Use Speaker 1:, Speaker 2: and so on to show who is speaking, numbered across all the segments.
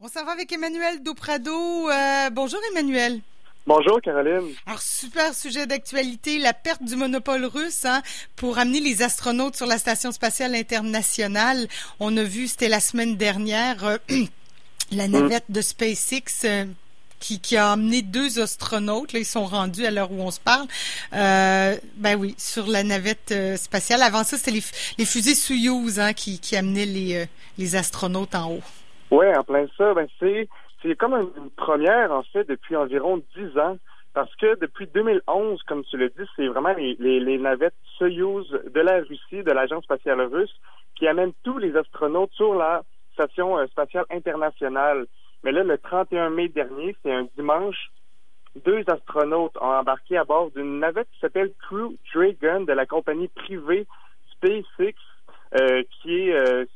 Speaker 1: On s'en va avec Emmanuel Doprado. Euh, bonjour Emmanuel.
Speaker 2: Bonjour Caroline.
Speaker 1: Alors super sujet d'actualité, la perte du monopole russe hein, pour amener les astronautes sur la station spatiale internationale. On a vu, c'était la semaine dernière, euh, la navette de SpaceX. Euh, qui, qui, a amené deux astronautes, là, ils sont rendus à l'heure où on se parle. Euh, ben oui, sur la navette spatiale. Avant ça, c'était les, les, fusées Soyuz hein, qui, qui amenaient les, les astronautes en haut.
Speaker 2: Oui, en plein ça. Ben c'est c'est comme une première en fait depuis environ dix ans. Parce que depuis 2011, comme tu le dis, c'est vraiment les, les, les, navettes Soyuz de la Russie, de l'Agence spatiale russe, qui amènent tous les astronautes sur la station euh, spatiale internationale. Mais là, le 31 mai dernier, c'est un dimanche, deux astronautes ont embarqué à bord d'une navette qui s'appelle Crew Dragon de la compagnie privée SpaceX euh, qui est, euh,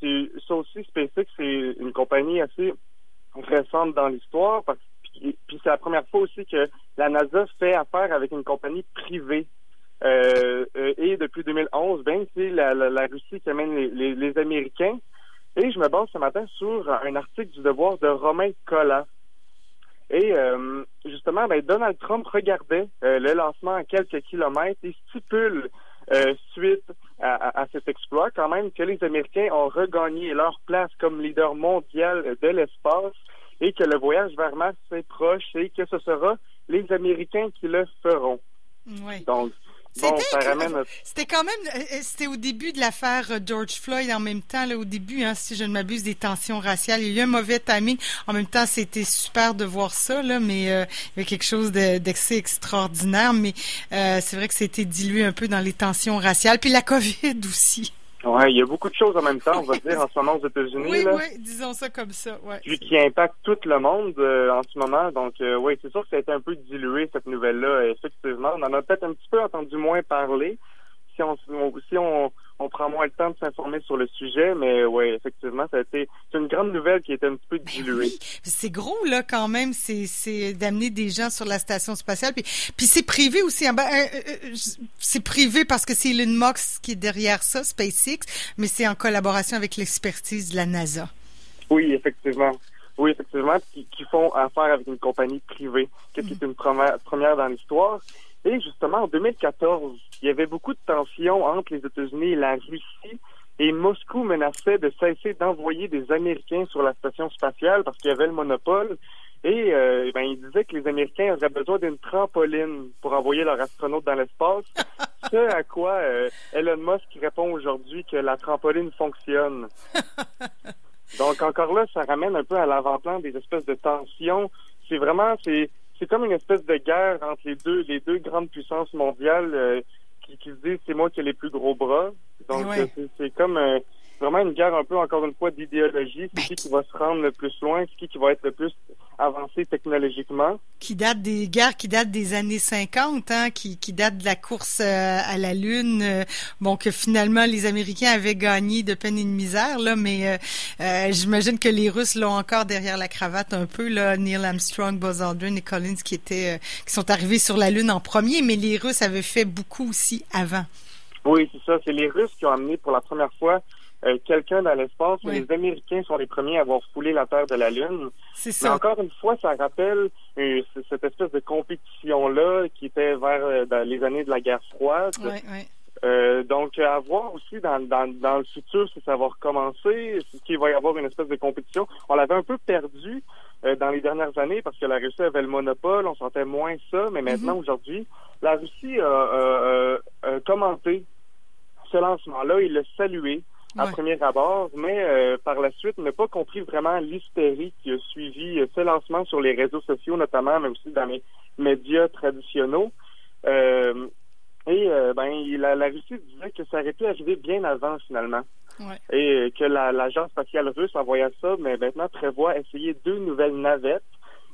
Speaker 2: ça aussi, SpaceX, c'est une compagnie assez récente dans l'histoire, parce, puis, puis c'est la première fois aussi que la NASA fait affaire avec une compagnie privée. Euh, euh et depuis 2011, ben, c'est la, la, la, Russie qui amène les, les, les, Américains. Et je me base ce matin sur un article du Devoir de Romain Collat. Et euh, justement, ben, Donald Trump regardait le lancement à quelques kilomètres et stipule euh, suite à, à, cet exploit, quand même, que les Américains ont regagné leur place comme leader mondial de l'espace et que le voyage vers Mars est proche et que ce sera les Américains qui le feront.
Speaker 1: Oui.
Speaker 2: Donc,
Speaker 1: c'était quand même, euh, euh, c'était au début de l'affaire euh, George Floyd en même temps, là, au début, hein, si je ne m'abuse, des tensions raciales. Il y a eu un mauvais timing. En même temps, c'était super de voir ça, là, mais euh, il y a quelque chose d'assez extraordinaire. Mais euh, c'est vrai que c'était dilué un peu dans les tensions raciales. Puis la COVID aussi.
Speaker 2: Ouais, il y a beaucoup de choses en même temps, on va dire, en ce moment aux États-Unis.
Speaker 1: Oui,
Speaker 2: là.
Speaker 1: oui, disons ça comme ça. Ouais,
Speaker 2: Puis qui impacte tout le monde euh, en ce moment. Donc, euh, oui, c'est sûr que ça a été un peu dilué, cette nouvelle-là, effectivement. On en a peut-être un petit peu entendu moins parler. Si on, si on, on prend moins le temps de s'informer sur le sujet, mais oui, effectivement, ça a été c'est une grande nouvelle qui était un petit peu
Speaker 1: Ben
Speaker 2: diluée.
Speaker 1: oui. C'est gros là quand même, c'est c'est d'amener des gens sur la station spatiale, puis puis c'est privé aussi. hein. Ben, euh, euh, c'est privé parce que c'est Elon Musk qui est derrière ça, SpaceX, mais c'est en collaboration avec l'expertise de la NASA.
Speaker 2: Oui, effectivement. Oui, effectivement, qui, qui font affaire avec une compagnie privée, qui est une première, première dans l'histoire? Et justement, en 2014, il y avait beaucoup de tensions entre les États-Unis et la Russie. Et Moscou menaçait de cesser d'envoyer des Américains sur la station spatiale parce qu'il y avait le monopole. Et euh, ben, il disait que les Américains auraient besoin d'une trampoline pour envoyer leurs astronautes dans l'espace. Ce à quoi euh, Elon Musk répond aujourd'hui que la trampoline fonctionne. Donc encore là, ça ramène un peu à l'avant-plan des espèces de tensions. C'est vraiment, c'est c'est comme une espèce de guerre entre les deux les deux grandes puissances mondiales euh, qui, qui, se disent c'est moi qui ai les plus gros bras. Donc
Speaker 1: ouais.
Speaker 2: c'est comme euh, vraiment une guerre un peu encore une fois d'idéologie. C'est qui qui va se rendre le plus loin, c'est qui qui va être le plus avancé technologiquement.
Speaker 1: Qui date des guerres qui datent des années 50, hein, qui, qui date de la course euh, à la Lune. Euh, bon, que finalement les Américains avaient gagné de peine et de misère, là, mais euh j'imagine que les Russes l'ont encore derrière la cravate un peu, là, Neil Armstrong, Buzz Aldrin et Collins qui étaient qui sont arrivés sur la Lune en premier, mais les Russes avaient fait beaucoup aussi avant.
Speaker 2: Oui, c'est ça. C'est les Russes qui ont amené pour la première fois euh, quelqu'un dans l'espace, mais
Speaker 1: Oui.
Speaker 2: les Américains sont les premiers à avoir foulé la Terre de la Lune.
Speaker 1: C'est
Speaker 2: Mais
Speaker 1: ça.
Speaker 2: encore une fois, ça rappelle euh, cette espèce de compétition-là qui était vers euh, dans les années de la guerre froide.
Speaker 1: Ouais.
Speaker 2: Euh, donc, à voir aussi dans, dans, dans le futur si ça va recommencer, si qu'il va y avoir une espèce de compétition. On l'avait un peu perdu dans les dernières années parce que la Russie avait le monopole, on sentait moins ça, mais maintenant, aujourd'hui, la Russie a, a- a- a commenté ce lancement-là, il l'a salué à
Speaker 1: Ouais.
Speaker 2: premier abord, mais euh, par la suite n'a pas compris vraiment l'hystérie qui a suivi euh, ce lancement sur les réseaux sociaux, notamment, mais aussi dans les médias traditionnels. Euh, et euh, ben, il- la, la Russie disait que ça aurait pu arriver bien avant finalement.
Speaker 1: Ouais.
Speaker 2: Et euh, que la- l'agence spatiale russe en voyant ça, mais maintenant prévoit essayer deux nouvelles navettes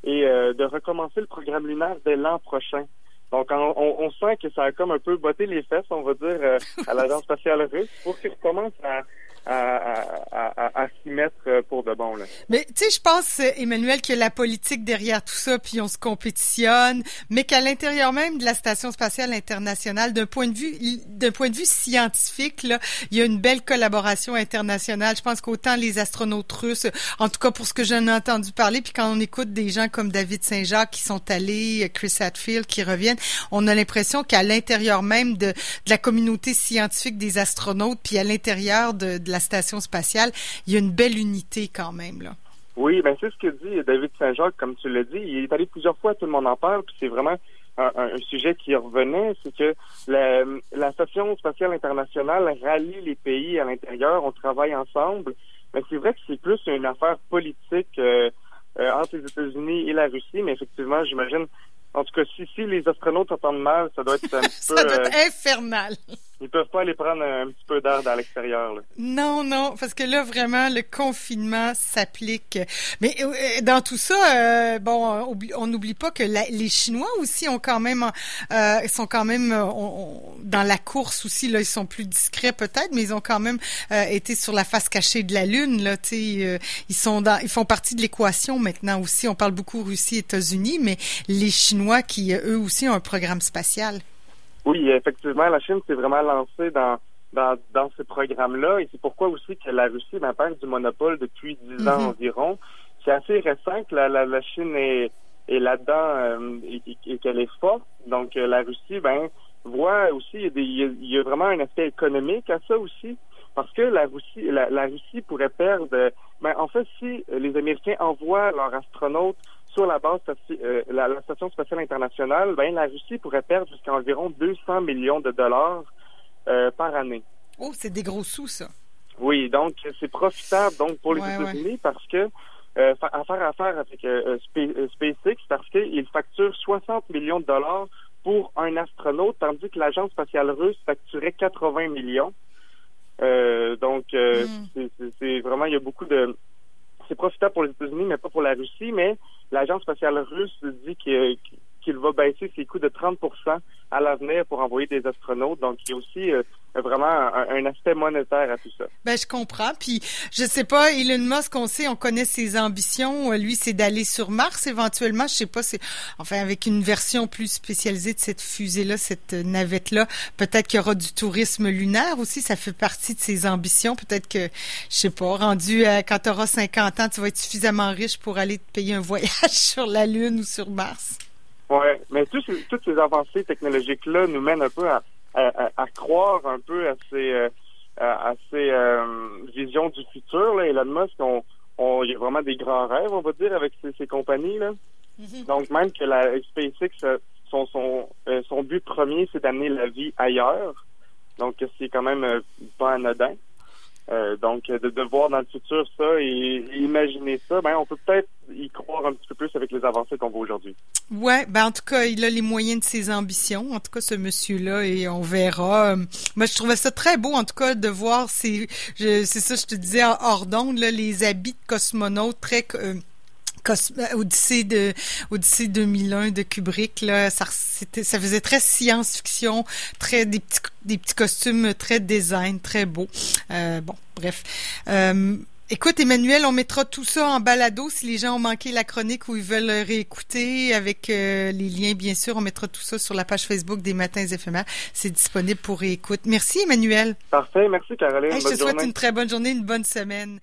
Speaker 2: et euh, de recommencer le programme lunaire dès l'an prochain. Donc on, on, on sent que ça a comme un peu botté les fesses, on va dire, euh, à l'agence spatiale russe pour qu'ils recommencent à, à, s'y mettre pour de. Là.
Speaker 1: Mais tu sais, je pense, euh, Emmanuel, que la politique derrière tout ça, puis on se compétitionne, mais qu'à l'intérieur même de la Station spatiale internationale, d'un point de vue d'un point de vue scientifique, là, il y a une belle collaboration internationale. Je pense qu'autant les astronautes russes, en tout cas pour ce que j'en ai entendu parler, puis quand on écoute des gens comme David Saint-Jacques qui sont allés, Chris Hadfield qui reviennent, on a l'impression qu'à l'intérieur même de, la communauté scientifique des astronautes, puis à l'intérieur de la station spatiale, il y a une belle unité quand même. Là.
Speaker 2: Oui, ben c'est ce que dit David Saint-Jacques, comme tu l'as dit. Il est allé plusieurs fois, tout le monde en parle, puis c'est vraiment un, un, sujet qui revenait, c'est que la, la, Station spatiale internationale rallie les pays à l'intérieur, on travaille ensemble, mais c'est vrai que c'est plus une affaire politique euh, euh, entre les États-Unis et la Russie, mais effectivement, j'imagine, en tout cas, si, si les astronautes entendent mal, ça doit être un
Speaker 1: peu...
Speaker 2: ça
Speaker 1: doit être euh, infernal.
Speaker 2: Ils peuvent pas aller prendre un petit peu d'air dans l'extérieur.
Speaker 1: Non, non, parce que là vraiment le confinement s'applique. Mais euh, dans tout ça, euh, bon, on n'oublie pas que les Chinois aussi ont quand même, euh, sont quand même dans la course aussi. Là, ils sont plus discrets peut-être, mais ils ont quand même été sur la face cachée de la lune. Là, ils sont dans, ils font partie de l'équation maintenant aussi. On parle beaucoup Russie, États-Unis, mais les Chinois qui eux aussi ont un programme spatial.
Speaker 2: Oui, effectivement, la Chine s'est vraiment lancée dans, dans, dans ce programme-là et c'est pourquoi aussi que la Russie ben, perd du monopole depuis dix ans mhm. environ. C'est assez récent que la, la, Chine est, est là-dedans euh, et, qu'elle est forte. Donc euh, la Russie, ben, voit aussi, il y, a des, il y, a vraiment un aspect économique à ça aussi. Parce que la Russie, la, la Russie pourrait perdre. Ben, en fait, si les Américains envoient leurs astronautes sur la base euh, la, station spatiale internationale, ben la Russie pourrait perdre jusqu'à environ 200 millions de dollars euh, par année.
Speaker 1: Oh, c'est des gros sous ça.
Speaker 2: Oui, donc c'est profitable donc pour les États-Unis parce que euh, à faire affaire avec euh, SpaceX parce qu'ils facturent 60 millions de dollars pour un astronaute, tandis que l'agence spatiale russe facturait 80 millions. donc hmm. c'est vraiment il y a beaucoup de c'est profitable pour les États-Unis, mais pas pour la Russie. Mais l'agence spatiale russe dit qu'il va baisser ses coûts de 30 à l'avenir pour envoyer des astronautes. Donc, il y a aussi euh, vraiment un, aspect monétaire à tout ça.
Speaker 1: Ben, je comprends. Puis, je sais pas, Elon Musk, on sait, on connaît ses ambitions. Lui, c'est d'aller sur Mars éventuellement. Je sais pas, c'est enfin avec une version plus spécialisée de cette fusée-là, cette navette-là. Peut-être qu'il y aura du tourisme lunaire aussi. Ça fait partie de ses ambitions. Peut-être que, je sais pas, rendu quand tu auras 50 ans, tu vas être suffisamment riche pour aller te payer un voyage sur la Lune ou sur Mars.
Speaker 2: Oui, mais toutes ces avancées technologiques-là nous mènent un peu à, à, croire un peu à ces, euh, à, ces euh, visions du futur. Là. Elon Musk, on, on, il y a vraiment des grands rêves, on va dire, avec ces, ces compagnies-là. Mm-hmm. Donc, même que la SpaceX, euh, son, son, son but premier, c'est d'amener la vie ailleurs. Donc, c'est quand même pas anodin. Euh, donc, de, voir dans le futur ça et, imaginer ça, ben, on peut peut-être y croire un petit peu plus avec les avancées qu'on voit aujourd'hui.
Speaker 1: Ouais, ben en tout cas, il a les moyens de ses ambitions. En tout cas, ce monsieur-là, et on verra. Moi, je trouvais ça très beau, en tout cas, de voir ces, c'est ça, je te disais hors d'onde, les habits de cosmonautes très euh, Odyssée de Odyssée 2001 de Kubrick là, ça ça faisait très science-fiction, très des petits des petits costumes très design, très beaux. Euh, bon, bref. Euh, Écoute, Emmanuel, on mettra tout ça en balado si les gens ont manqué la chronique ou ils veulent réécouter avec euh, les liens, bien sûr. On mettra tout ça sur la page Facebook des Matins éphémères. C'est disponible pour réécoute. Merci, Emmanuel.
Speaker 2: Parfait. Merci, Caroline.
Speaker 1: je te souhaite une très bonne journée, une bonne semaine.